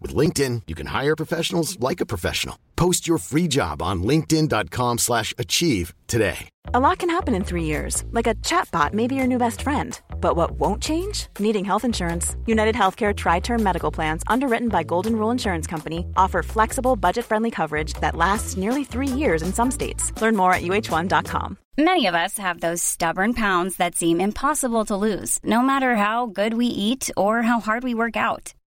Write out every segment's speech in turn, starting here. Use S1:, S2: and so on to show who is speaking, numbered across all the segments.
S1: With LinkedIn, you can hire professionals like a professional. Post your free job on linkedin.com slash achieve today.
S2: A lot can happen in three years. Like a chatbot may be your new best friend. But what won't change? Needing health insurance. United Healthcare Tri-Term Medical Plans, underwritten by Golden Rule Insurance Company, offer flexible, budget-friendly coverage that lasts nearly three years in some states. Learn more at uh1.com.
S3: Many of us have those stubborn pounds that seem impossible to lose, no matter how good we eat or how hard we work out.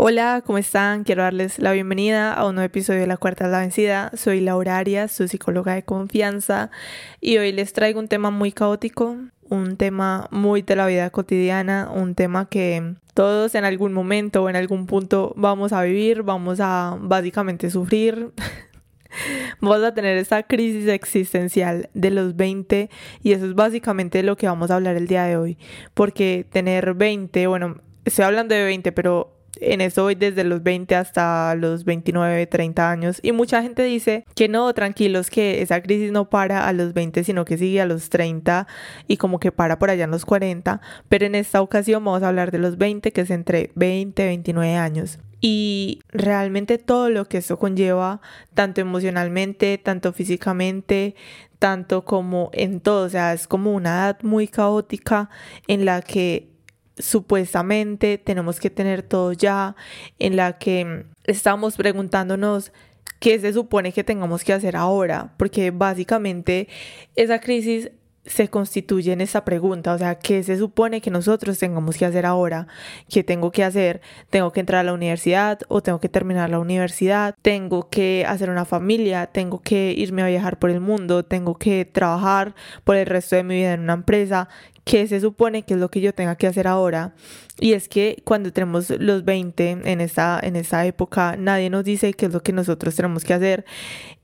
S4: Hola, ¿cómo están? Quiero darles la bienvenida a un nuevo episodio de La Cuarta es la Vencida. Soy Laura Arias, su psicóloga de confianza, y hoy les traigo un tema muy caótico, un tema muy de la vida cotidiana, un tema que todos en algún momento o en algún punto vamos a vivir, vamos a básicamente sufrir. vamos a tener esta crisis existencial de los 20 y eso es básicamente lo que vamos a hablar el día de hoy. Porque tener 20, bueno, estoy hablando de 20, pero en eso voy desde los 20 hasta los 29, 30 años. Y mucha gente dice que no, tranquilos, que esa crisis no para a los 20, sino que sigue a los 30 y como que para por allá en los 40. Pero en esta ocasión vamos a hablar de los 20, que es entre 20 y 29 años. Y realmente todo lo que eso conlleva, tanto emocionalmente, tanto físicamente, tanto como en todo, o sea, es como una edad muy caótica en la que supuestamente tenemos que tener todo ya, en la que estamos preguntándonos qué se supone que tengamos que hacer ahora, porque básicamente esa crisis se constituye en esa pregunta, o sea, ¿qué se supone que nosotros tengamos que hacer ahora? ¿Qué tengo que hacer? ¿Tengo que entrar a la universidad o tengo que terminar la universidad? ¿Tengo que hacer una familia? ¿Tengo que irme a viajar por el mundo? ¿Tengo que trabajar por el resto de mi vida en una empresa? ¿Qué se supone que es lo que yo tenga que hacer ahora? Y es que cuando tenemos los 20 en esta, en esta época, nadie nos dice qué es lo que nosotros tenemos que hacer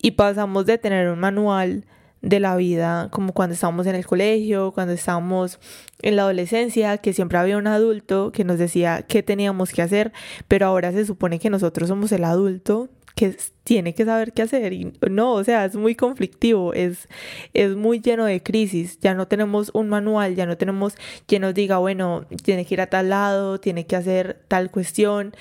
S4: y pasamos de tener un manual de la vida, como cuando estábamos en el colegio, cuando estábamos en la adolescencia, que siempre había un adulto que nos decía qué teníamos que hacer, pero ahora se supone que nosotros somos el adulto que tiene que saber qué hacer y no, o sea, es muy conflictivo, es, es muy lleno de crisis, ya no tenemos un manual, ya no tenemos quien nos diga, bueno, tiene que ir a tal lado, tiene que hacer tal cuestión,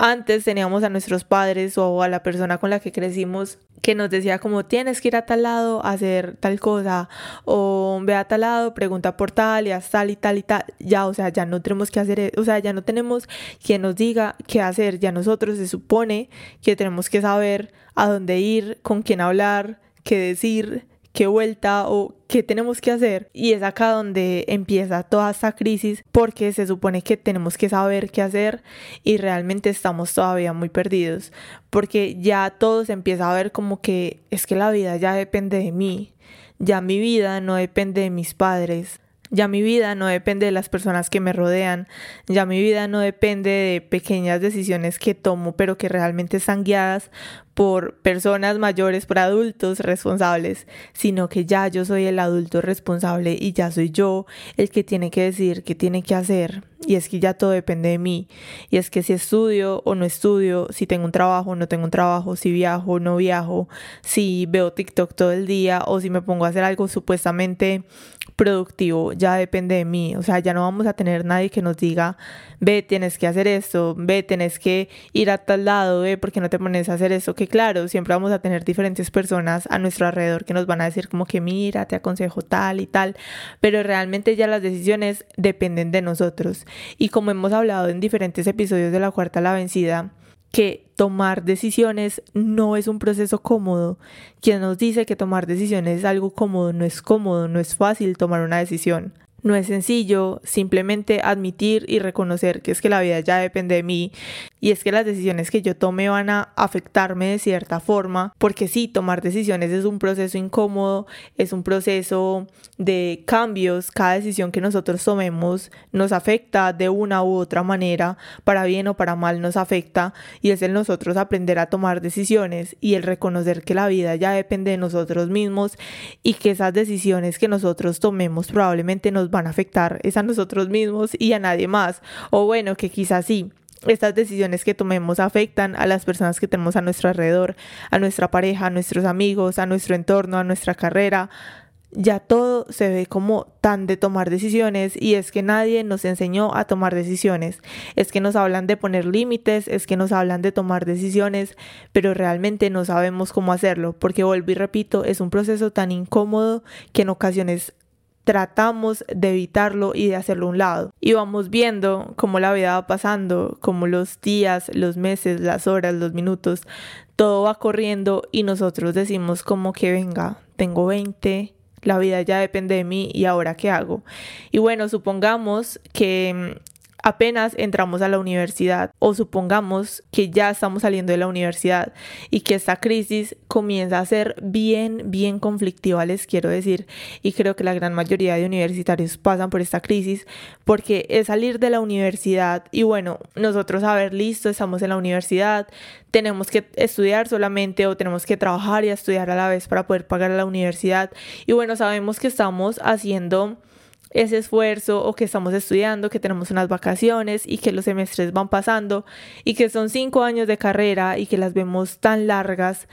S4: antes teníamos a nuestros padres o a la persona con la que crecimos que nos decía como tienes que ir a tal lado a hacer tal cosa o ve a tal lado, pregunta por tal y haz tal y tal y tal. Ya, o sea, ya no tenemos que hacer, e, o sea, ya no tenemos quien nos diga qué hacer. Ya nosotros se supone que tenemos que saber a dónde ir, con quién hablar, qué decir, qué vuelta o qué tenemos que hacer. Y es acá donde empieza toda esta crisis porque se supone que tenemos que saber qué hacer y realmente estamos todavía muy perdidos porque ya todo se empieza a ver como que es que la vida ya depende de mí, ya mi vida no depende de mis padres. Ya mi vida no depende de las personas que me rodean, ya mi vida no depende de pequeñas decisiones que tomo, pero que realmente están guiadas por personas mayores, por adultos responsables, sino que ya yo soy el adulto responsable y ya soy yo el que tiene que decir qué tiene que hacer. Y es que ya todo depende de mí. Y es que si estudio o no estudio, si tengo un trabajo o no tengo un trabajo, si viajo o no viajo, si veo TikTok todo el día o si me pongo a hacer algo supuestamente productivo, ya depende de mí. O sea, ya no vamos a tener nadie que nos diga, ve, tienes que hacer esto, ve, tienes que ir a tal lado, ve, porque no te pones a hacer eso? Que claro, siempre vamos a tener diferentes personas a nuestro alrededor que nos van a decir como que mira, te aconsejo tal y tal, pero realmente ya las decisiones dependen de nosotros. Y como hemos hablado en diferentes episodios de la cuarta la vencida, que tomar decisiones no es un proceso cómodo. Quien nos dice que tomar decisiones es algo cómodo, no es cómodo, no es fácil tomar una decisión. No es sencillo simplemente admitir y reconocer que es que la vida ya depende de mí y es que las decisiones que yo tome van a afectarme de cierta forma, porque sí, tomar decisiones es un proceso incómodo, es un proceso de cambios, cada decisión que nosotros tomemos nos afecta de una u otra manera, para bien o para mal nos afecta y es el nosotros aprender a tomar decisiones y el reconocer que la vida ya depende de nosotros mismos y que esas decisiones que nosotros tomemos probablemente nos van a afectar es a nosotros mismos y a nadie más, o bueno, que quizás sí estas decisiones que tomemos afectan a las personas que tenemos a nuestro alrededor, a nuestra pareja, a nuestros amigos, a nuestro entorno, a nuestra carrera. Ya todo se ve como tan de tomar decisiones y es que nadie nos enseñó a tomar decisiones. Es que nos hablan de poner límites, es que nos hablan de tomar decisiones, pero realmente no sabemos cómo hacerlo porque vuelvo y repito, es un proceso tan incómodo que en ocasiones tratamos de evitarlo y de hacerlo a un lado. Y vamos viendo cómo la vida va pasando, cómo los días, los meses, las horas, los minutos, todo va corriendo y nosotros decimos como que venga, tengo 20, la vida ya depende de mí y ahora qué hago. Y bueno, supongamos que apenas entramos a la universidad o supongamos que ya estamos saliendo de la universidad y que esta crisis comienza a ser bien, bien conflictiva, les quiero decir, y creo que la gran mayoría de universitarios pasan por esta crisis porque es salir de la universidad y bueno, nosotros a ver, listo, estamos en la universidad, tenemos que estudiar solamente o tenemos que trabajar y estudiar a la vez para poder pagar la universidad. Y bueno, sabemos que estamos haciendo ese esfuerzo o que estamos estudiando, que tenemos unas vacaciones y que los semestres van pasando y que son cinco años de carrera y que las vemos tan largas,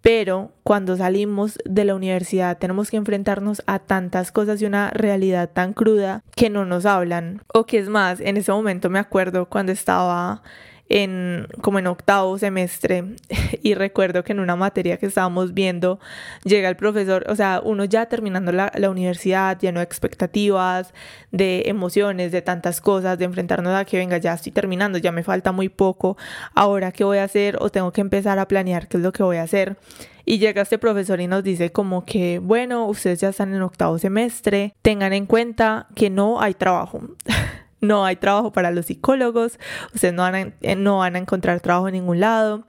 S4: pero cuando salimos de la universidad tenemos que enfrentarnos a tantas cosas y una realidad tan cruda que no nos hablan. O que es más, en ese momento me acuerdo cuando estaba en como en octavo semestre y recuerdo que en una materia que estábamos viendo llega el profesor, o sea, uno ya terminando la, la universidad, lleno de expectativas, de emociones, de tantas cosas, de enfrentarnos a que venga, ya estoy terminando, ya me falta muy poco, ahora qué voy a hacer o tengo que empezar a planear qué es lo que voy a hacer. Y llega este profesor y nos dice como que, bueno, ustedes ya están en octavo semestre, tengan en cuenta que no hay trabajo. no hay trabajo para los psicólogos, ustedes no van a, eh, no van a encontrar trabajo en ningún lado,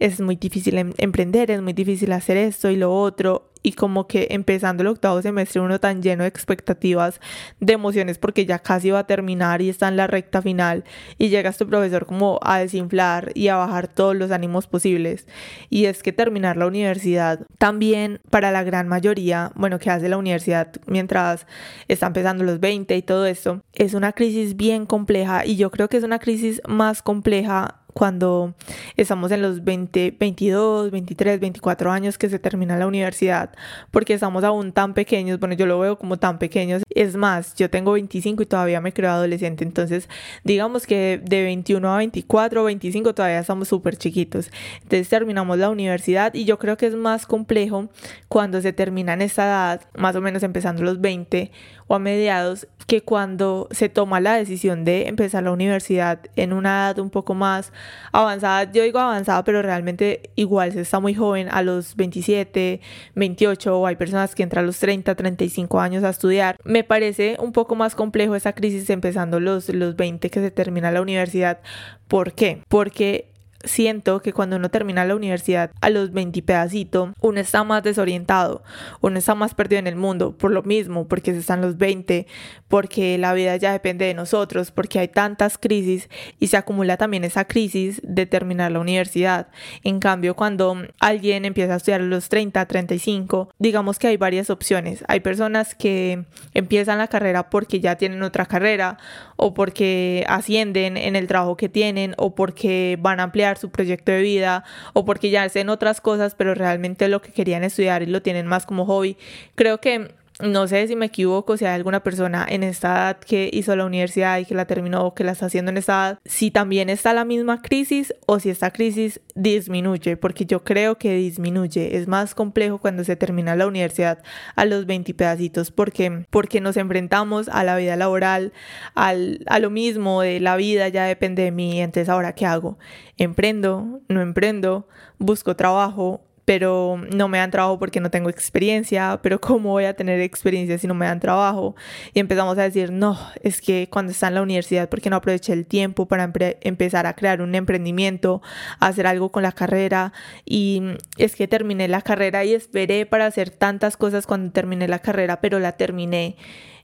S4: es muy difícil em, emprender, es muy difícil hacer esto y lo otro y como que empezando el octavo semestre uno tan lleno de expectativas, de emociones porque ya casi va a terminar y está en la recta final y llega este profesor como a desinflar y a bajar todos los ánimos posibles. Y es que terminar la universidad también para la gran mayoría, bueno, que hace la universidad mientras está empezando los 20 y todo esto, es una crisis bien compleja y yo creo que es una crisis más compleja cuando estamos en los 20, 22, 23, 24 años que se termina la universidad, porque estamos aún tan pequeños, bueno, yo lo veo como tan pequeños, es más, yo tengo 25 y todavía me creo adolescente, entonces digamos que de 21 a 24 o 25 todavía estamos súper chiquitos, entonces terminamos la universidad y yo creo que es más complejo cuando se termina en esta edad, más o menos empezando los 20 o a mediados, que cuando se toma la decisión de empezar la universidad en una edad un poco más avanzada, yo digo avanzada, pero realmente igual se está muy joven, a los 27, 28, o hay personas que entran a los 30, 35 años a estudiar. Me parece un poco más complejo esa crisis empezando los, los 20 que se termina la universidad. ¿Por qué? Porque siento que cuando uno termina la universidad a los 20 pedacito, uno está más desorientado, uno está más perdido en el mundo, por lo mismo, porque se están los 20, porque la vida ya depende de nosotros, porque hay tantas crisis y se acumula también esa crisis de terminar la universidad. En cambio, cuando alguien empieza a estudiar a los 30, 35, digamos que hay varias opciones. Hay personas que empiezan la carrera porque ya tienen otra carrera o porque ascienden en el trabajo que tienen o porque van a ampliar su proyecto de vida o porque ya hacen otras cosas, pero realmente lo que querían estudiar y lo tienen más como hobby. Creo que no sé si me equivoco, si hay alguna persona en esta edad que hizo la universidad y que la terminó o que la está haciendo en esta edad, si también está la misma crisis o si esta crisis disminuye, porque yo creo que disminuye. Es más complejo cuando se termina la universidad a los 20 pedacitos, porque, porque nos enfrentamos a la vida laboral, al, a lo mismo de la vida ya depende de mí, entonces ahora qué hago? ¿Emprendo? ¿No emprendo? ¿Busco trabajo? Pero no me dan trabajo porque no tengo experiencia, pero ¿cómo voy a tener experiencia si no me dan trabajo? Y empezamos a decir, no, es que cuando está en la universidad, ¿por qué no aproveché el tiempo para empezar a crear un emprendimiento, hacer algo con la carrera? Y es que terminé la carrera y esperé para hacer tantas cosas cuando terminé la carrera, pero la terminé.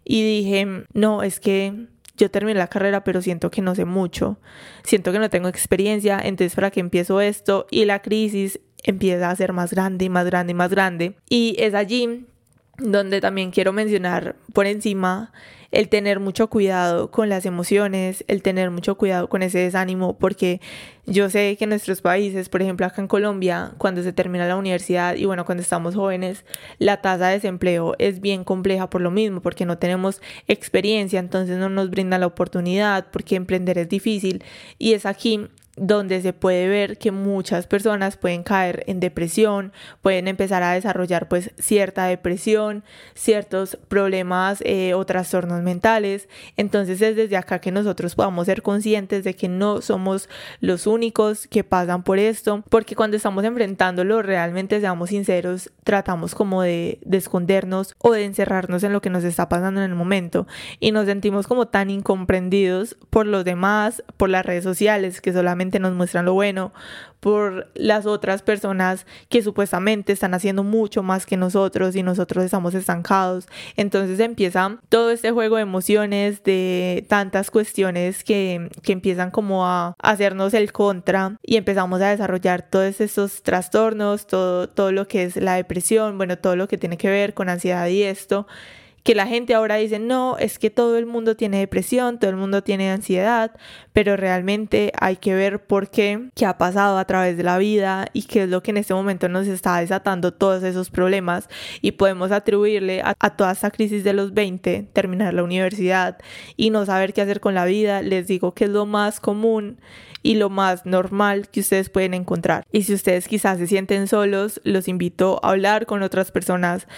S4: Y dije, no, es que yo terminé la carrera, pero siento que no sé mucho, siento que no tengo experiencia, entonces para qué empiezo esto y la crisis empieza a ser más grande y más grande y más grande. Y es allí donde también quiero mencionar por encima el tener mucho cuidado con las emociones, el tener mucho cuidado con ese desánimo, porque yo sé que en nuestros países, por ejemplo acá en Colombia, cuando se termina la universidad y bueno, cuando estamos jóvenes, la tasa de desempleo es bien compleja por lo mismo, porque no tenemos experiencia, entonces no nos brinda la oportunidad, porque emprender es difícil y es aquí donde se puede ver que muchas personas pueden caer en depresión, pueden empezar a desarrollar pues cierta depresión, ciertos problemas eh, o trastornos mentales. Entonces es desde acá que nosotros podamos ser conscientes de que no somos los únicos que pasan por esto, porque cuando estamos enfrentándolo realmente seamos sinceros, tratamos como de, de escondernos o de encerrarnos en lo que nos está pasando en el momento. Y nos sentimos como tan incomprendidos por los demás, por las redes sociales que solamente nos muestran lo bueno, por las otras personas que supuestamente están haciendo mucho más que nosotros y nosotros estamos estancados. Entonces empieza todo este juego de emociones, de tantas cuestiones que, que empiezan como a hacernos el contra y empezamos a desarrollar todos estos trastornos, todo, todo lo que es la depresión, bueno, todo lo que tiene que ver con ansiedad y esto que la gente ahora dice, no, es que todo el mundo tiene depresión, todo el mundo tiene ansiedad, pero realmente hay que ver por qué, qué ha pasado a través de la vida y qué es lo que en este momento nos está desatando todos esos problemas y podemos atribuirle a, a toda esta crisis de los 20, terminar la universidad y no saber qué hacer con la vida, les digo que es lo más común y lo más normal que ustedes pueden encontrar. Y si ustedes quizás se sienten solos, los invito a hablar con otras personas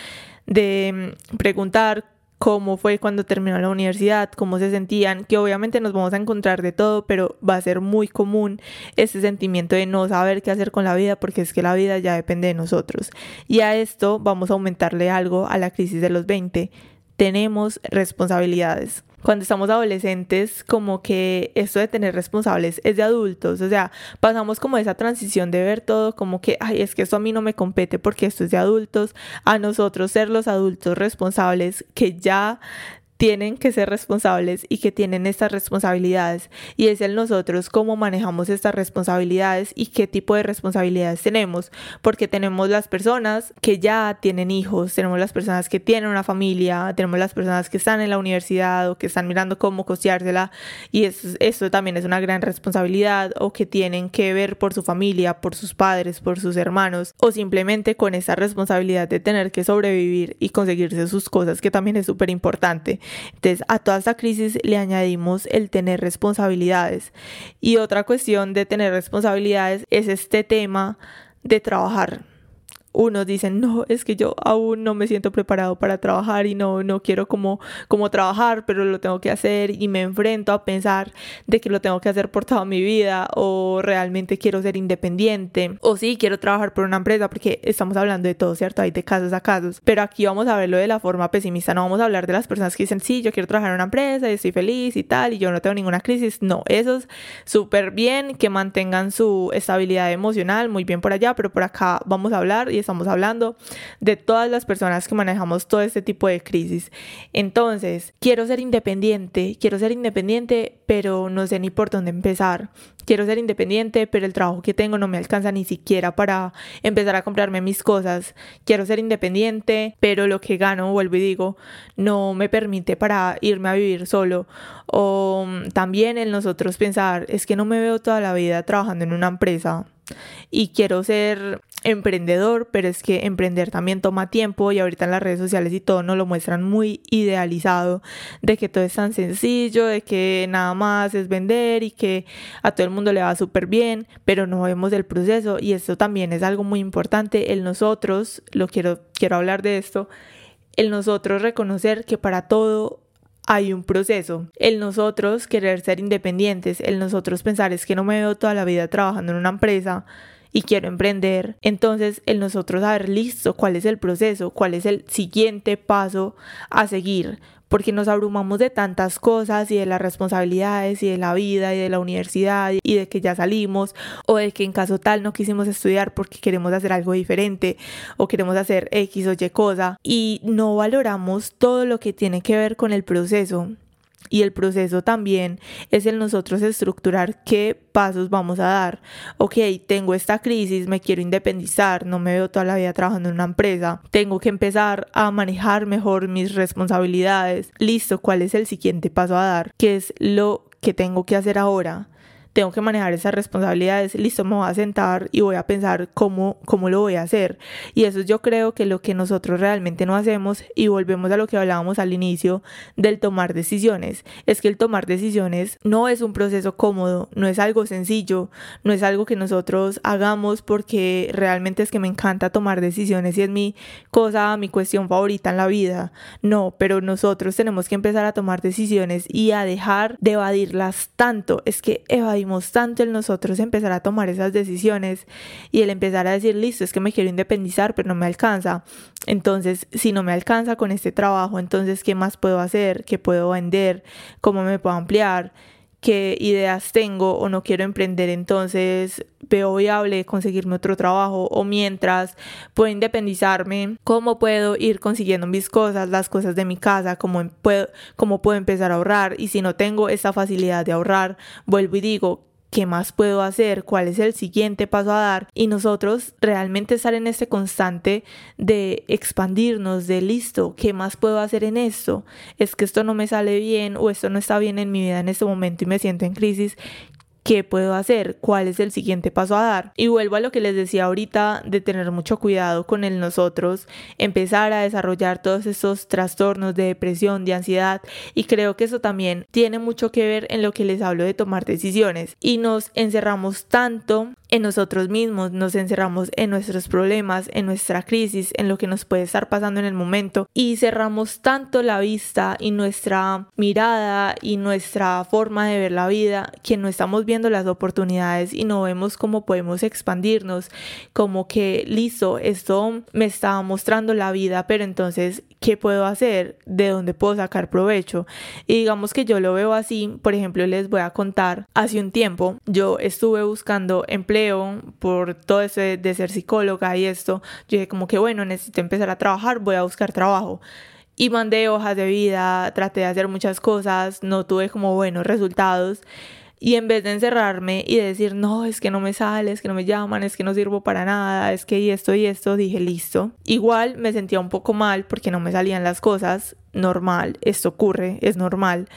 S4: de mm, preguntar cómo fue cuando terminó la universidad, cómo se sentían, que obviamente nos vamos a encontrar de todo, pero va a ser muy común ese sentimiento de no saber qué hacer con la vida porque es que la vida ya depende de nosotros. Y a esto vamos a aumentarle algo a la crisis de los 20. Tenemos responsabilidades cuando estamos adolescentes, como que esto de tener responsables es de adultos, o sea, pasamos como esa transición de ver todo como que, ay, es que esto a mí no me compete porque esto es de adultos, a nosotros ser los adultos responsables que ya tienen que ser responsables y que tienen estas responsabilidades. Y es el nosotros cómo manejamos estas responsabilidades y qué tipo de responsabilidades tenemos. Porque tenemos las personas que ya tienen hijos tenemos las personas que tienen una familia tenemos las personas que están en la universidad o que están mirando cómo costeársela. Y eso, eso también es una gran responsabilidad o que tienen que ver por su familia por sus padres por sus hermanos o simplemente con esa responsabilidad de tener que sobrevivir y conseguirse sus cosas que también es súper importante entonces, a toda esta crisis le añadimos el tener responsabilidades. Y otra cuestión de tener responsabilidades es este tema de trabajar unos dicen, no, es que yo aún no me siento preparado para trabajar y no, no quiero como, como trabajar, pero lo tengo que hacer y me enfrento a pensar de que lo tengo que hacer por toda mi vida o realmente quiero ser independiente o sí, quiero trabajar por una empresa porque estamos hablando de todo, ¿cierto? Hay de casos a casos, pero aquí vamos a verlo de la forma pesimista, no vamos a hablar de las personas que dicen, sí, yo quiero trabajar en una empresa y estoy feliz y tal y yo no tengo ninguna crisis, no, eso es súper bien, que mantengan su estabilidad emocional, muy bien por allá, pero por acá vamos a hablar y estamos hablando de todas las personas que manejamos todo este tipo de crisis. Entonces, quiero ser independiente, quiero ser independiente, pero no sé ni por dónde empezar. Quiero ser independiente, pero el trabajo que tengo no me alcanza ni siquiera para empezar a comprarme mis cosas. Quiero ser independiente, pero lo que gano, vuelvo y digo, no me permite para irme a vivir solo. O mm, también en nosotros pensar, es que no me veo toda la vida trabajando en una empresa y quiero ser emprendedor, pero es que emprender también toma tiempo y ahorita en las redes sociales y todo nos lo muestran muy idealizado de que todo es tan sencillo, de que nada más es vender y que a todo el mundo le va súper bien, pero no vemos el proceso y esto también es algo muy importante, el nosotros, lo quiero, quiero hablar de esto, el nosotros reconocer que para todo hay un proceso. El nosotros querer ser independientes, el nosotros pensar es que no me veo toda la vida trabajando en una empresa y quiero emprender, entonces el nosotros saber listo cuál es el proceso, cuál es el siguiente paso a seguir, porque nos abrumamos de tantas cosas y de las responsabilidades y de la vida y de la universidad y de que ya salimos o de que en caso tal no quisimos estudiar porque queremos hacer algo diferente o queremos hacer X o Y cosa. Y no valoramos todo lo que tiene que ver con el proceso y el proceso también es el nosotros estructurar qué pasos vamos a dar. Ok, tengo esta crisis, me quiero independizar, no me veo toda la vida trabajando en una empresa. Tengo que empezar a manejar mejor mis responsabilidades. Listo, ¿cuál es el siguiente paso a dar? ¿Qué es lo que tengo que hacer ahora? Tengo que manejar esas responsabilidades, listo, me voy a sentar y voy a pensar cómo, cómo lo voy a hacer. Y eso yo creo que lo que nosotros realmente no hacemos, y volvemos a lo que hablábamos al inicio del tomar decisiones, es que el tomar decisiones no es un proceso cómodo, no es algo sencillo, no es algo que nosotros hagamos porque realmente es que me encanta tomar decisiones y es mi cosa, mi cuestión favorita en la vida. No, pero nosotros tenemos que empezar a tomar decisiones y a dejar de evadirlas tanto. Es que tanto en nosotros empezar a tomar esas decisiones y el empezar a decir, listo, es que me quiero independizar, pero no me alcanza. Entonces, si no me alcanza con este trabajo, entonces, ¿qué más puedo hacer? ¿Qué puedo vender? ¿Cómo me puedo ampliar? Qué ideas tengo o no quiero emprender, entonces veo viable conseguirme otro trabajo o mientras puedo independizarme, cómo puedo ir consiguiendo mis cosas, las cosas de mi casa, cómo em, puedo, cómo puedo empezar a ahorrar y si no tengo esa facilidad de ahorrar, vuelvo y digo, ¿Qué más puedo hacer? ¿Cuál es el siguiente paso a dar? Y nosotros realmente estar en este constante de expandirnos, de listo, ¿qué más puedo hacer en esto? Es que esto no me sale bien o esto no está bien en mi vida en este momento y me siento en crisis. ¿Qué puedo hacer? ¿Cuál es el siguiente paso a dar? Y vuelvo a lo que les decía ahorita de tener mucho cuidado con el nosotros, empezar a desarrollar todos esos trastornos de depresión, de ansiedad y creo que eso también tiene mucho que ver en lo que les hablo de tomar decisiones y nos encerramos tanto en nosotros mismos, nos encerramos en nuestros problemas, en nuestra crisis, en lo que nos puede estar pasando en el momento y cerramos tanto la vista y nuestra mirada y nuestra forma de ver la vida que no estamos viendo las oportunidades y no vemos cómo podemos expandirnos, como que listo, esto me está mostrando la vida, pero entonces, ¿qué puedo hacer? ¿De dónde puedo sacar provecho? Y digamos que yo lo veo así, por ejemplo, les voy a contar, hace un tiempo yo estuve buscando empleo por todo ese de ser psicóloga y esto, yo dije como que bueno, necesito empezar a trabajar, voy a buscar trabajo. Y mandé hojas de vida, traté de hacer muchas cosas, no tuve como buenos resultados. Y en vez de encerrarme y decir, no, es que no me sale, es que no me llaman, es que no sirvo para nada, es que y esto y esto, dije, listo. Igual me sentía un poco mal porque no me salían las cosas, normal, esto ocurre, es normal.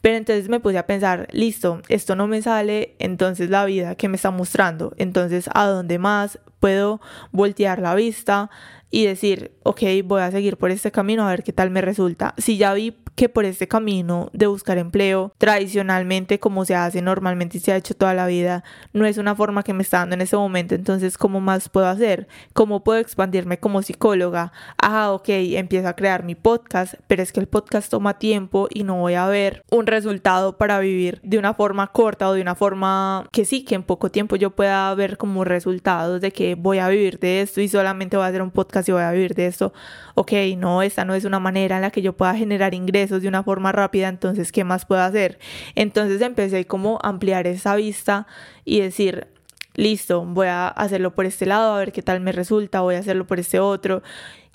S4: Pero entonces me puse a pensar, listo, esto no me sale, entonces la vida que me está mostrando, entonces a dónde más puedo voltear la vista y decir, ok, voy a seguir por este camino a ver qué tal me resulta. Si ya vi que por este camino de buscar empleo, tradicionalmente como se hace normalmente y se ha hecho toda la vida, no es una forma que me está dando en ese momento, entonces ¿cómo más puedo hacer? ¿Cómo puedo expandirme como psicóloga? Ah, ok, empiezo a crear mi podcast, pero es que el podcast toma tiempo y no voy a ver un resultado para vivir de una forma corta o de una forma que sí, que en poco tiempo yo pueda ver como resultados de que voy a vivir de esto y solamente voy a hacer un podcast y voy a vivir de esto. Ok, no, esta no es una manera en la que yo pueda generar ingresos de una forma rápida, entonces, ¿qué más puedo hacer? Entonces empecé como a ampliar esa vista y decir, listo, voy a hacerlo por este lado, a ver qué tal me resulta, voy a hacerlo por este otro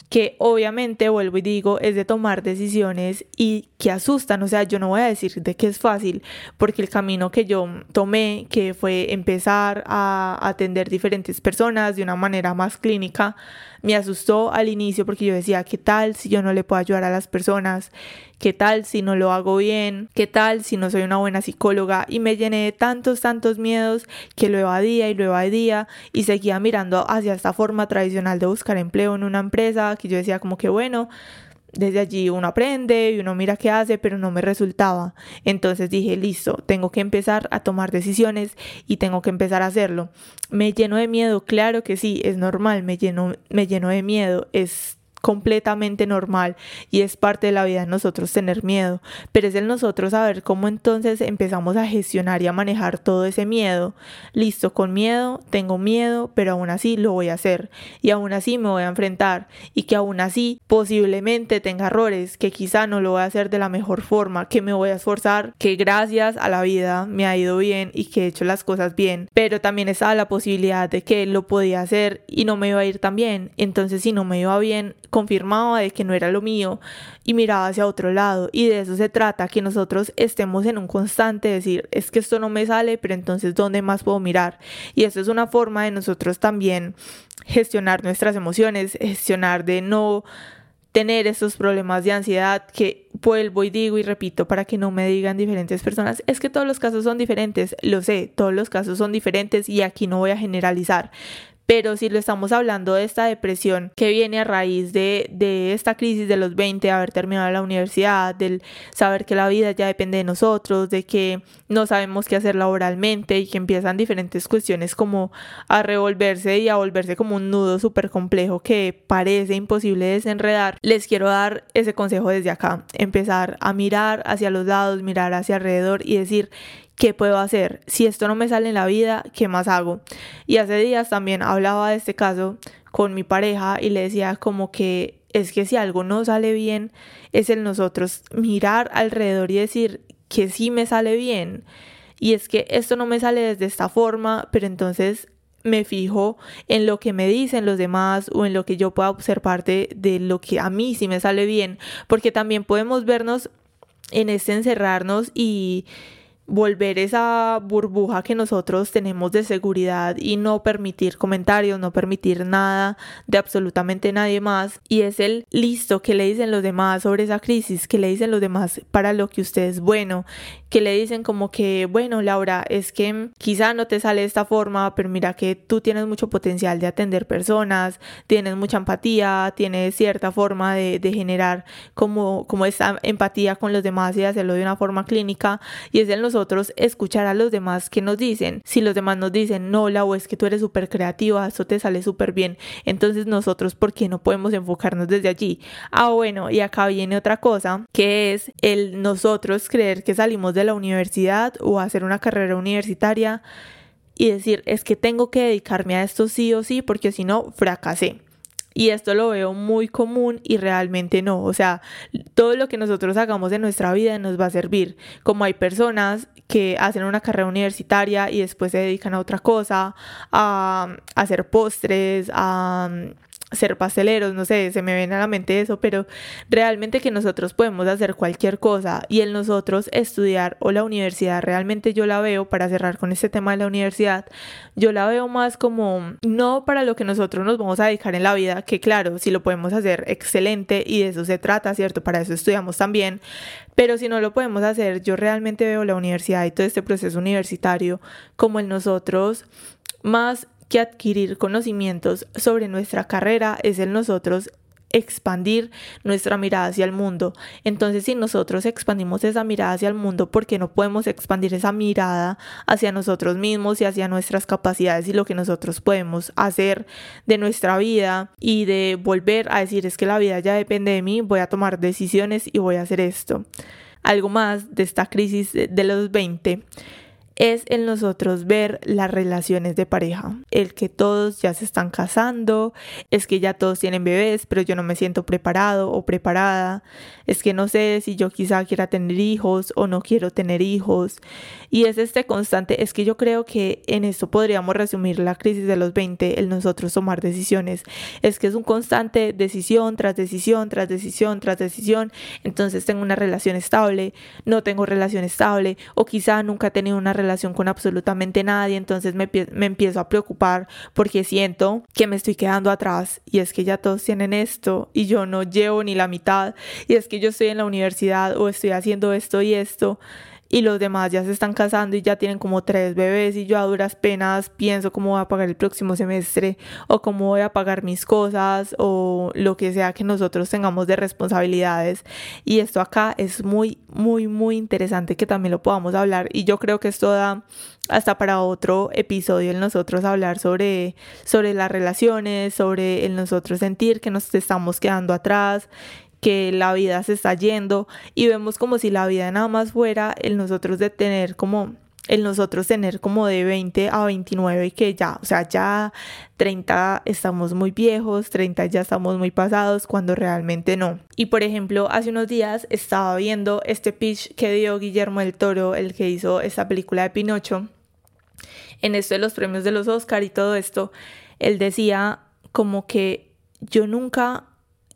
S4: que obviamente, vuelvo y digo, es de tomar decisiones y que asustan. O sea, yo no voy a decir de que es fácil, porque el camino que yo tomé, que fue empezar a atender diferentes personas de una manera más clínica, me asustó al inicio porque yo decía, ¿qué tal si yo no le puedo ayudar a las personas? ¿Qué tal si no lo hago bien? ¿Qué tal si no soy una buena psicóloga? Y me llené de tantos, tantos miedos que lo evadía y lo evadía y seguía mirando hacia esta forma tradicional de buscar empleo en una empresa que yo decía como que bueno, desde allí uno aprende y uno mira qué hace, pero no me resultaba. Entonces dije, listo, tengo que empezar a tomar decisiones y tengo que empezar a hacerlo. Me lleno de miedo, claro que sí, es normal, me lleno, me lleno de miedo, es completamente normal y es parte de la vida de nosotros tener miedo, pero es el nosotros saber cómo entonces empezamos a gestionar y a manejar todo ese miedo. Listo, con miedo, tengo miedo, pero aún así lo voy a hacer y aún así me voy a enfrentar y que aún así posiblemente tenga errores, que quizá no lo voy a hacer de la mejor forma, que me voy a esforzar, que gracias a la vida me ha ido bien y que he hecho las cosas bien, pero también estaba la posibilidad de que lo podía hacer y no me iba a ir tan bien. Entonces, si no me iba bien, confirmaba de que no era lo mío y miraba hacia otro lado. Y de eso se trata, que nosotros estemos en un constante decir, es que esto no me sale, pero entonces ¿dónde más puedo mirar? Y eso es una forma de nosotros también gestionar nuestras emociones, gestionar de no tener esos problemas de ansiedad que vuelvo y digo y repito para que no me digan diferentes personas, es que todos los casos son diferentes, lo sé, todos los casos son diferentes y aquí no voy a generalizar, pero si lo estamos hablando de esta depresión que viene a raíz de, de esta crisis de los 20, de haber terminado la universidad, del saber que la vida ya depende de nosotros, de que no sabemos qué hacer laboralmente y que empiezan diferentes cuestiones como a revolverse y a volverse como un nudo súper complejo que parece imposible desenredar, les quiero dar ese consejo desde acá, empezar a mirar hacia los lados, mirar hacia alrededor y decir ¿qué puedo hacer? Si esto no me sale en la vida, ¿qué más hago? Y hace días también hablaba de este caso con mi pareja y le decía como que es que si algo no sale bien, es el nosotros mirar alrededor y decir que sí me sale bien. Y es que esto no me sale desde esta forma, pero entonces me fijo en lo que me dicen los demás o en lo que yo pueda observar de, de lo que a mí sí me sale bien, porque también podemos vernos en este encerrarnos y volver esa burbuja que nosotros tenemos de seguridad y no permitir comentarios, no permitir nada de absolutamente nadie más. Y es el listo que le dicen los demás sobre esa crisis, que le dicen los demás para lo que usted es bueno, que le dicen como que, bueno, Laura, es que quizá no te sale de esta forma, pero mira que tú tienes mucho potencial de atender personas, tienes mucha empatía, tienes cierta forma de, de generar como, como esa empatía con los demás y hacerlo de una forma clínica. Y es el nosotros escuchar a los demás que nos dicen. Si los demás nos dicen, no, la o es que tú eres súper creativa, eso te sale súper bien, entonces nosotros, ¿por qué no podemos enfocarnos desde allí? Ah, bueno, y acá viene otra cosa, que es el nosotros creer que salimos de la universidad o hacer una carrera universitaria y decir, es que tengo que dedicarme a esto sí o sí, porque si no, fracasé. Y esto lo veo muy común y realmente no. O sea, todo lo que nosotros hagamos en nuestra vida nos va a servir. Como hay personas que hacen una carrera universitaria y después se dedican a otra cosa, a, hacer postres, a ser pasteleros, no sé, se me viene a la mente eso, pero realmente que nosotros podemos hacer cualquier cosa y el nosotros estudiar o la universidad, realmente yo la veo, para cerrar con este tema de la universidad, yo la veo más como no para lo que nosotros nos vamos a dedicar en la vida, que claro, si lo podemos hacer excelente y de eso se trata, ¿cierto? Para eso estudiamos también, pero si no lo podemos hacer, yo realmente veo la universidad y todo este proceso universitario como el nosotros más que adquirir conocimientos sobre nuestra carrera es el nosotros expandir nuestra mirada hacia el mundo. Entonces, si nosotros expandimos esa mirada hacia el mundo, ¿por qué no podemos expandir esa mirada hacia nosotros mismos y hacia nuestras capacidades y lo que nosotros podemos hacer de nuestra vida y de volver a decir es que la vida ya depende de mí, voy a tomar decisiones y voy a hacer esto? Algo más de esta crisis de los 20 es en nosotros ver las relaciones de pareja, el que todos ya se están casando, es que ya todos tienen bebés, pero yo no me siento preparado o preparada, es que no sé si yo quizá quiera tener hijos o no quiero tener hijos. Y es este constante, es que yo creo que en esto podríamos resumir la crisis de los 20, el nosotros tomar decisiones, es que es un constante decisión tras decisión, tras decisión, tras decisión, entonces tengo una relación estable, no tengo relación estable o quizá nunca he tenido una relación con absolutamente nadie, entonces me, me empiezo a preocupar porque siento que me estoy quedando atrás y es que ya todos tienen esto y yo no llevo ni la mitad y es que yo estoy en la universidad o estoy haciendo esto y esto y los demás ya se están casando y ya tienen como tres bebés y yo a duras penas pienso cómo voy a pagar el próximo semestre o cómo voy a pagar mis cosas o lo que sea que nosotros tengamos de responsabilidades. Y esto acá es muy muy muy interesante que también lo podamos hablar y yo creo que esto da hasta para otro episodio en nosotros hablar sobre sobre las relaciones sobre el nosotros sentir que nos estamos quedando atrás que la vida se está yendo y vemos como si la vida nada más fuera el nosotros de tener como el nosotros tener como de 20 a 29 y que ya, o sea, ya 30 estamos muy viejos, 30 ya estamos muy pasados, cuando realmente no. Y por ejemplo, hace unos días estaba viendo este pitch que dio Guillermo del Toro, el que hizo esta película de Pinocho, en esto de los premios de los Oscar y todo esto, él decía como que yo nunca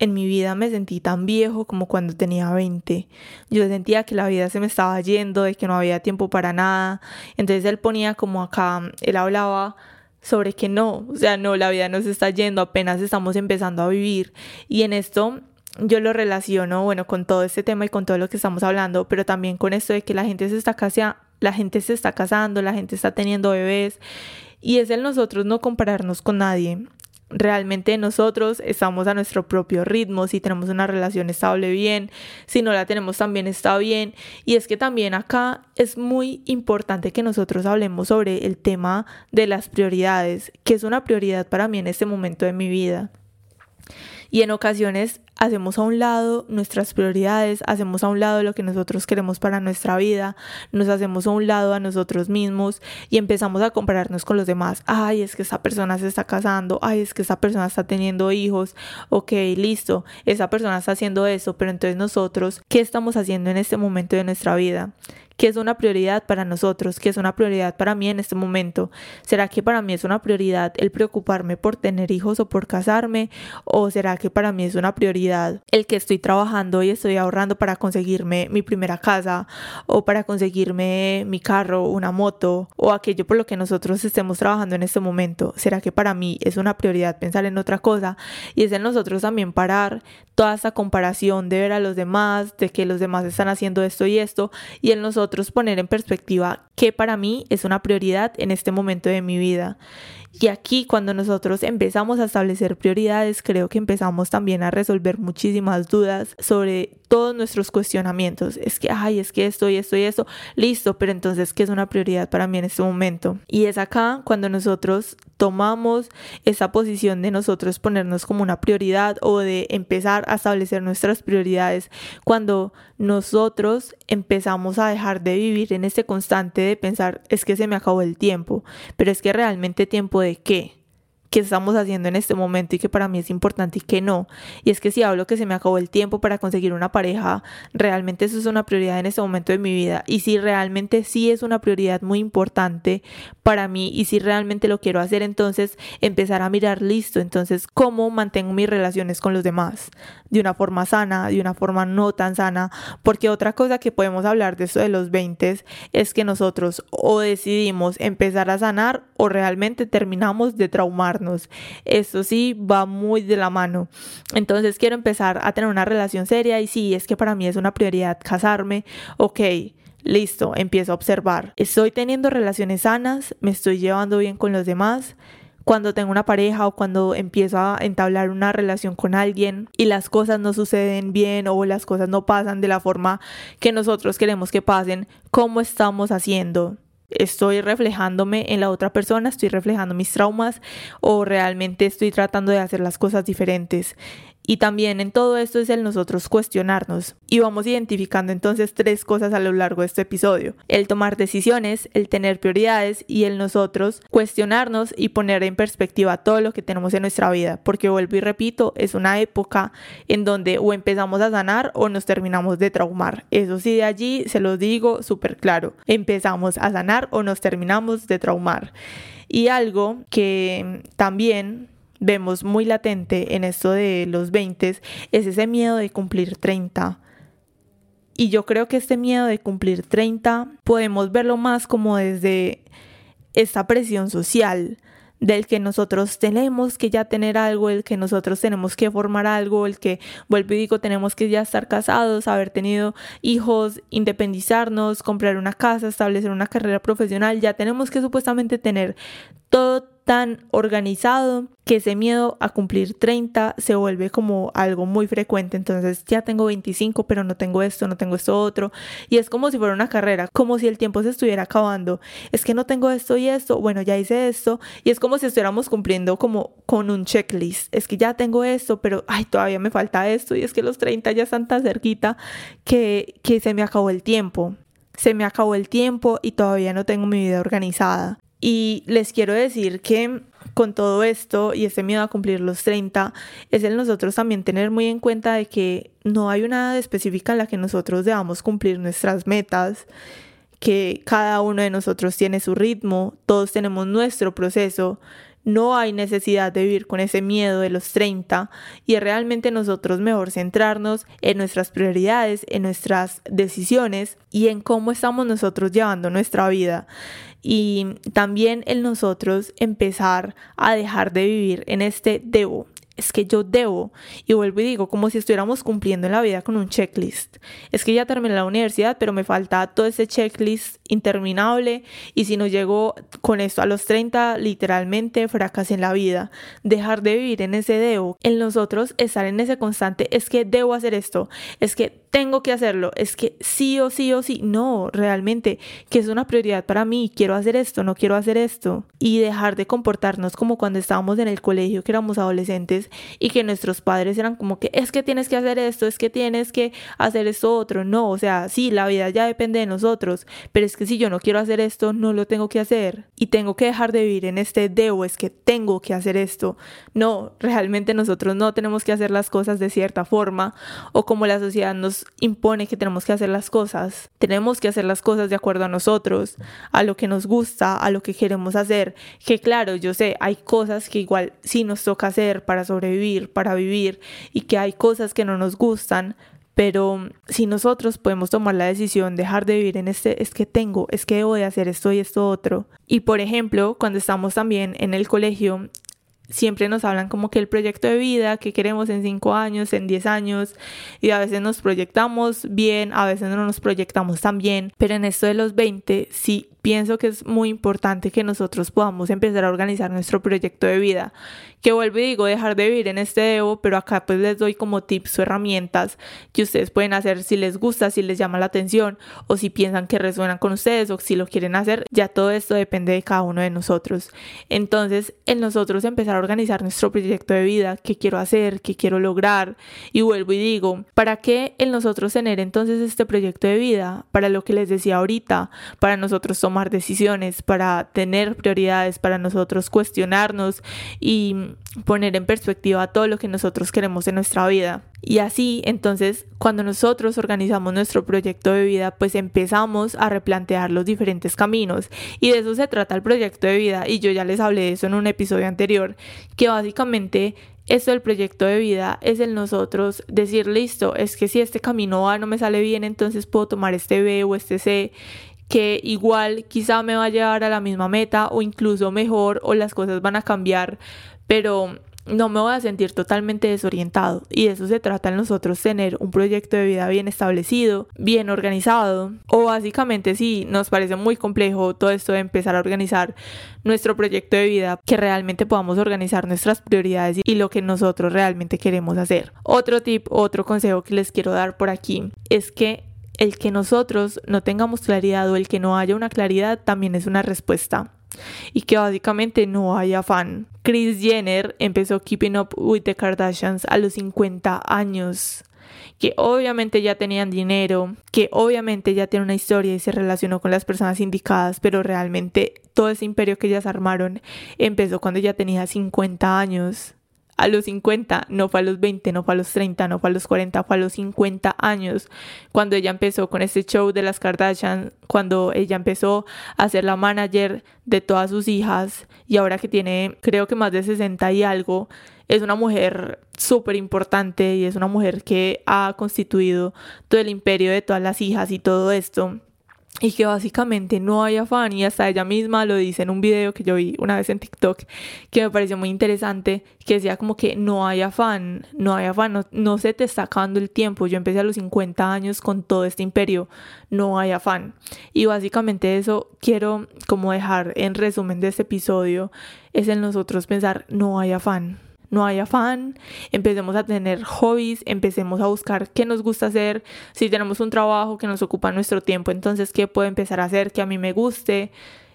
S4: en mi vida me sentí tan viejo como cuando tenía 20. Yo sentía que la vida se me estaba yendo, de que no había tiempo para nada. Entonces él ponía como acá, él hablaba sobre que no, o sea, no, la vida no se está yendo, apenas estamos empezando a vivir. Y en esto yo lo relaciono, bueno, con todo este tema y con todo lo que estamos hablando, pero también con esto de que la gente se está casando, la gente se está casando, la gente está teniendo bebés. Y es el nosotros no compararnos con nadie realmente nosotros estamos a nuestro propio ritmo, si tenemos una relación estable bien, si no la tenemos también está bien. Y es que también acá es muy importante que nosotros hablemos sobre el tema de las prioridades, que es una prioridad para mí en este momento de mi vida. Y en ocasiones hacemos a un lado nuestras prioridades, hacemos a un lado lo que nosotros queremos para nuestra vida, nos hacemos a un lado a nosotros mismos y empezamos a compararnos con los demás. Ay, es que esa persona se está casando, ay, es que esa persona está teniendo hijos, ok, listo, esa persona está haciendo eso, pero entonces nosotros, ¿qué estamos haciendo en este momento de nuestra vida? ¿Qué es una prioridad para nosotros? ¿Qué es una prioridad para mí en este momento? ¿Será que para mí es una prioridad el preocuparme por tener hijos o por casarme? ¿O será que para mí es una prioridad el que estoy trabajando y estoy ahorrando para conseguirme mi primera casa o para conseguirme mi carro, una moto o aquello por lo que nosotros estemos trabajando en este momento? ¿Será que para mí es una prioridad pensar en otra cosa? Y es en nosotros también parar toda esa comparación de ver a los demás, de que los demás están haciendo esto y esto y en nosotros poner en perspectiva qué para mí es una prioridad en este momento de mi vida. Y aquí cuando nosotros empezamos a establecer prioridades, creo que empezamos también a resolver muchísimas dudas sobre todos nuestros cuestionamientos. Es que, ay, es que esto y esto y esto, listo, pero entonces, ¿qué es una prioridad para mí en este momento? Y es acá cuando nosotros tomamos esa posición de nosotros ponernos como una prioridad o de empezar a establecer nuestras prioridades, cuando nosotros empezamos a dejar de vivir en este constante de pensar, es que se me acabó el tiempo, pero es que realmente tiempo de qué? Que estamos haciendo en este momento y que para mí es importante y que no. Y es que si hablo que se me acabó el tiempo para conseguir una pareja, realmente eso es una prioridad en este momento de mi vida. Y si realmente sí es una prioridad muy importante para mí y si realmente lo quiero hacer, entonces empezar a mirar listo. Entonces, ¿cómo mantengo mis relaciones con los demás? De una forma sana, de una forma no tan sana. Porque otra cosa que podemos hablar de esto de los 20 es que nosotros o decidimos empezar a sanar o realmente terminamos de traumar eso sí va muy de la mano. Entonces quiero empezar a tener una relación seria y sí, es que para mí es una prioridad casarme. Ok. Listo, empiezo a observar. Estoy teniendo relaciones sanas, me estoy llevando bien con los demás, cuando tengo una pareja o cuando empiezo a entablar una relación con alguien y las cosas no suceden bien o las cosas no pasan de la forma que nosotros queremos que pasen, ¿cómo estamos haciendo? Estoy reflejándome en la otra persona, estoy reflejando mis traumas o realmente estoy tratando de hacer las cosas diferentes. Y también en todo esto es el nosotros cuestionarnos. Y vamos identificando entonces tres cosas a lo largo de este episodio. El tomar decisiones, el tener prioridades y el nosotros cuestionarnos y poner en perspectiva todo lo que tenemos en nuestra vida. Porque vuelvo y repito, es una época en donde o empezamos a sanar o nos terminamos de traumar. Eso sí, de allí se lo digo súper claro. Empezamos a sanar o nos terminamos de traumar. Y algo que también vemos muy latente en esto de los 20 es ese miedo de cumplir 30. Y yo creo que este miedo de cumplir 30 podemos verlo más como desde esta presión social del que nosotros tenemos que ya tener algo, el que nosotros tenemos que formar algo, el que, vuelvo y digo, tenemos que ya estar casados, haber tenido hijos, independizarnos, comprar una casa, establecer una carrera profesional, ya tenemos que supuestamente tener todo tan organizado que ese miedo a cumplir 30 se vuelve como algo muy frecuente. Entonces ya tengo 25, pero no tengo esto, no tengo esto otro. Y es como si fuera una carrera, como si el tiempo se estuviera acabando. Es que no tengo esto y esto, bueno, ya hice esto. Y es como si estuviéramos cumpliendo como con un checklist. Es que ya tengo esto, pero ay, todavía me falta esto. Y es que los 30 ya están tan cerquita que, que se me acabó el tiempo. Se me acabó el tiempo y todavía no tengo mi vida organizada. Y les quiero decir que con todo esto y ese miedo a cumplir los 30, es el nosotros también tener muy en cuenta de que no hay una edad específica en la que nosotros debamos cumplir nuestras metas, que cada uno de nosotros tiene su ritmo, todos tenemos nuestro proceso, no hay necesidad de vivir con ese miedo de los 30 y realmente nosotros mejor centrarnos en nuestras prioridades, en nuestras decisiones y en cómo estamos nosotros llevando nuestra vida y también el nosotros empezar a dejar de vivir en este debo, es que yo debo, y vuelvo y digo, como si estuviéramos cumpliendo en la vida con un checklist. Es que ya terminé la universidad, pero me falta todo ese checklist interminable, y si no llego con esto a los 30, literalmente fracasé en la vida. Dejar de vivir en ese debo, en nosotros estar en ese constante, es que debo hacer esto, es que tengo que hacerlo, es que sí o sí o sí, no, realmente, que es una prioridad para mí, quiero hacer esto, no quiero hacer esto, y dejar de comportarnos como cuando estábamos en el colegio, que éramos adolescentes, y que nuestros padres eran como que es que tienes que hacer esto, es que tienes que hacer esto otro, no, o sea, sí, la vida ya depende de nosotros, pero es que si yo no quiero hacer esto, no lo tengo que hacer, y tengo que dejar de vivir en este debo, es que tengo que hacer esto, no, realmente nosotros no tenemos que hacer las cosas de cierta forma, o como la sociedad nos impone que tenemos que hacer las cosas. Tenemos que hacer las cosas de acuerdo a nosotros, a lo que nos gusta, a lo que queremos hacer. Que claro, yo sé, hay cosas que igual sí nos toca hacer para sobrevivir, para vivir, y que hay cosas que no nos gustan, pero si nosotros podemos tomar la decisión, dejar de vivir en este, es que tengo, es que debo de hacer esto y esto otro. Y por ejemplo, cuando estamos también en el colegio, siempre nos hablan como que el proyecto de vida que queremos en 5 años, en 10 años, y a veces nos proyectamos bien, a veces no nos proyectamos tan bien, pero en esto de los 20 sí pienso que es muy importante que nosotros podamos empezar a organizar nuestro proyecto de vida. Que vuelvo y digo, dejar de vivir en este debo, pero acá pues les doy como tips o herramientas que ustedes pueden hacer si les gusta, si les llama la atención o si piensan que resuenan con ustedes o si lo quieren hacer. Ya todo esto depende de cada uno de nosotros. Entonces, en nosotros empezar a organizar nuestro proyecto de vida, qué quiero hacer, qué quiero lograr. Y vuelvo y digo, ¿para qué en nosotros tener entonces este proyecto de vida? Para lo que les decía ahorita, para nosotros tomar tomar decisiones, para tener prioridades, para nosotros cuestionarnos y poner en perspectiva todo lo que nosotros queremos en nuestra vida. Y así, entonces, cuando nosotros organizamos nuestro proyecto de vida, pues empezamos a replantear los diferentes caminos. Y de eso se trata el proyecto de vida. Y yo ya les hablé de eso en un episodio anterior, que básicamente esto del proyecto de vida es el nosotros decir, listo, es que si este camino A no me sale bien, entonces puedo tomar este B o este C que igual quizá me va a llevar a la misma meta o incluso mejor o las cosas van a cambiar, pero no me voy a sentir totalmente desorientado y de eso se trata en nosotros tener un proyecto de vida bien establecido, bien organizado o básicamente si nos parece muy complejo todo esto de empezar a organizar nuestro proyecto de vida que realmente podamos organizar nuestras prioridades y lo que nosotros realmente queremos hacer. Otro tip, otro consejo que les quiero dar por aquí es que el que nosotros no tengamos claridad o el que no haya una claridad también es una respuesta. Y que básicamente no haya afán. Kris Jenner empezó Keeping Up with the Kardashians a los 50 años. Que obviamente ya tenían dinero, que obviamente ya tiene una historia y se relacionó con las personas indicadas, pero realmente todo ese imperio que ellas armaron empezó cuando ya tenía 50 años a los 50, no fue a los 20, no fue a los 30, no fue a los 40, fue a los 50 años cuando ella empezó con este show de las Kardashian, cuando ella empezó a ser la manager de todas sus hijas y ahora que tiene creo que más de 60 y algo, es una mujer súper importante y es una mujer que ha constituido todo el imperio de todas las hijas y todo esto. Y que básicamente no hay afán y hasta ella misma lo dice en un video que yo vi una vez en TikTok que me pareció muy interesante que decía como que no hay afán, no hay afán, no, no se te está acabando el tiempo, yo empecé a los 50 años con todo este imperio, no hay afán. Y básicamente eso quiero como dejar en resumen de este episodio es en nosotros pensar no hay afán no hay afán, empecemos a tener hobbies, empecemos a buscar qué nos gusta hacer, si tenemos un trabajo que nos ocupa nuestro tiempo, entonces qué puedo empezar a hacer que a mí me guste,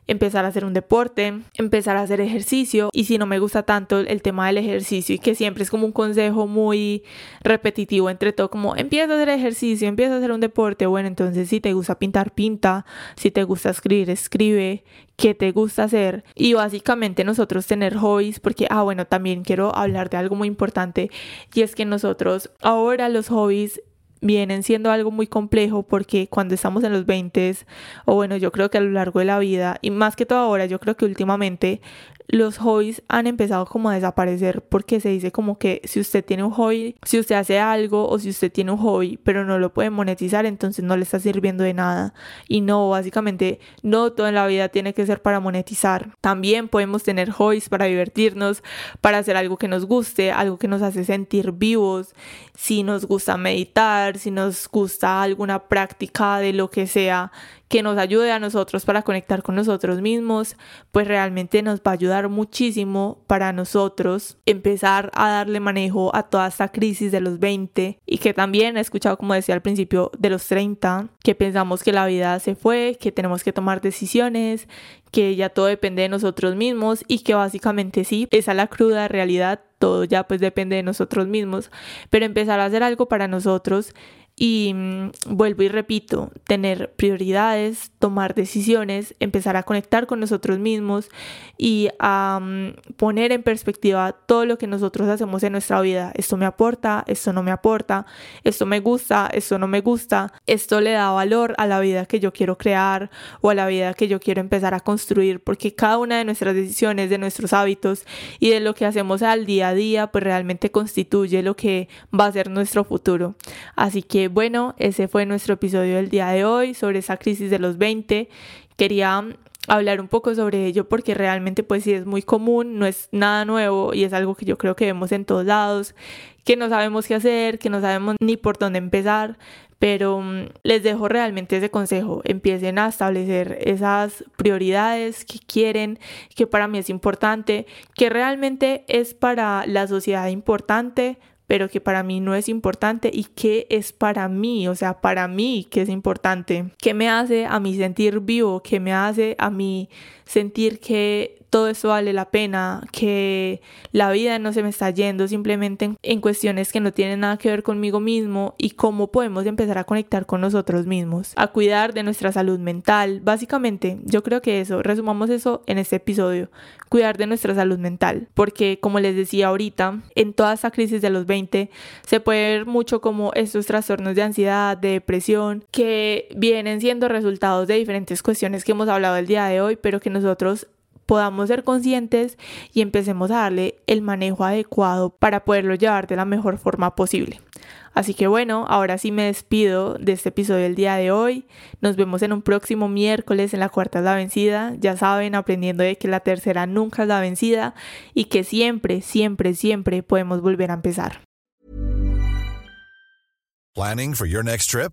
S4: empezar a hacer un deporte, empezar a hacer ejercicio y si no me gusta tanto el tema del ejercicio y que siempre es como un consejo muy repetitivo entre todo como empieza a hacer ejercicio, empieza a hacer un deporte, bueno entonces si te gusta pintar, pinta, si te gusta escribir, escribe, qué te gusta hacer y básicamente nosotros tener hobbies porque ah bueno también quiero hablar de algo muy importante y es que nosotros ahora los hobbies vienen siendo algo muy complejo porque cuando estamos en los 20 o bueno yo creo que a lo largo de la vida y más que todo ahora yo creo que últimamente los hobbies han empezado como a desaparecer porque se dice como que si usted tiene un hobby, si usted hace algo o si usted tiene un hobby pero no lo puede monetizar, entonces no le está sirviendo de nada. Y no, básicamente no todo en la vida tiene que ser para monetizar. También podemos tener hobbies para divertirnos, para hacer algo que nos guste, algo que nos hace sentir vivos. Si nos gusta meditar, si nos gusta alguna práctica de lo que sea, que nos ayude a nosotros para conectar con nosotros mismos, pues realmente nos va a ayudar muchísimo para nosotros empezar a darle manejo a toda esta crisis de los 20 y que también he escuchado como decía al principio de los 30, que pensamos que la vida se fue, que tenemos que tomar decisiones, que ya todo depende de nosotros mismos y que básicamente sí, esa es la cruda realidad, todo ya pues depende de nosotros mismos, pero empezar a hacer algo para nosotros y mm, vuelvo y repito, tener prioridades, tomar decisiones, empezar a conectar con nosotros mismos y a mm, poner en perspectiva todo lo que nosotros hacemos en nuestra vida. Esto me aporta, esto no me aporta, esto me gusta, esto no me gusta, esto le da valor a la vida que yo quiero crear o a la vida que yo quiero empezar a construir, porque cada una de nuestras decisiones, de nuestros hábitos y de lo que hacemos al día a día, pues realmente constituye lo que va a ser nuestro futuro. Así que bueno, ese fue nuestro episodio del día de hoy sobre esa crisis de los 20. Quería hablar un poco sobre ello porque realmente pues sí es muy común, no es nada nuevo y es algo que yo creo que vemos en todos lados, que no sabemos qué hacer, que no sabemos ni por dónde empezar, pero mm, les dejo realmente ese consejo, empiecen a establecer esas prioridades que quieren, que para mí es importante, que realmente es para la sociedad importante, pero que para mí no es importante y qué es para mí, o sea, para mí que es importante, qué me hace a mí sentir vivo, qué me hace a mí sentir que todo eso vale la pena, que la vida no se me está yendo simplemente en, cuestiones que no tienen nada que ver conmigo mismo y cómo podemos empezar a conectar con nosotros mismos, a cuidar de nuestra salud mental. Básicamente, yo creo que eso, resumamos eso en este episodio, cuidar de nuestra salud mental, porque como les decía ahorita, en toda esta crisis de los 20 se puede ver mucho como estos trastornos de ansiedad, de depresión, que vienen siendo resultados de diferentes cuestiones que hemos hablado el día de hoy, pero que nosotros podamos ser conscientes y empecemos a darle el manejo adecuado para poderlo llevar de la mejor forma posible. Así que bueno, ahora sí me despido de este episodio del día de hoy. Nos vemos en un próximo miércoles en la cuarta es la vencida. Ya saben, aprendiendo de que la tercera nunca es la vencida y que siempre, siempre, siempre podemos volver a empezar.
S5: Planning for your next trip?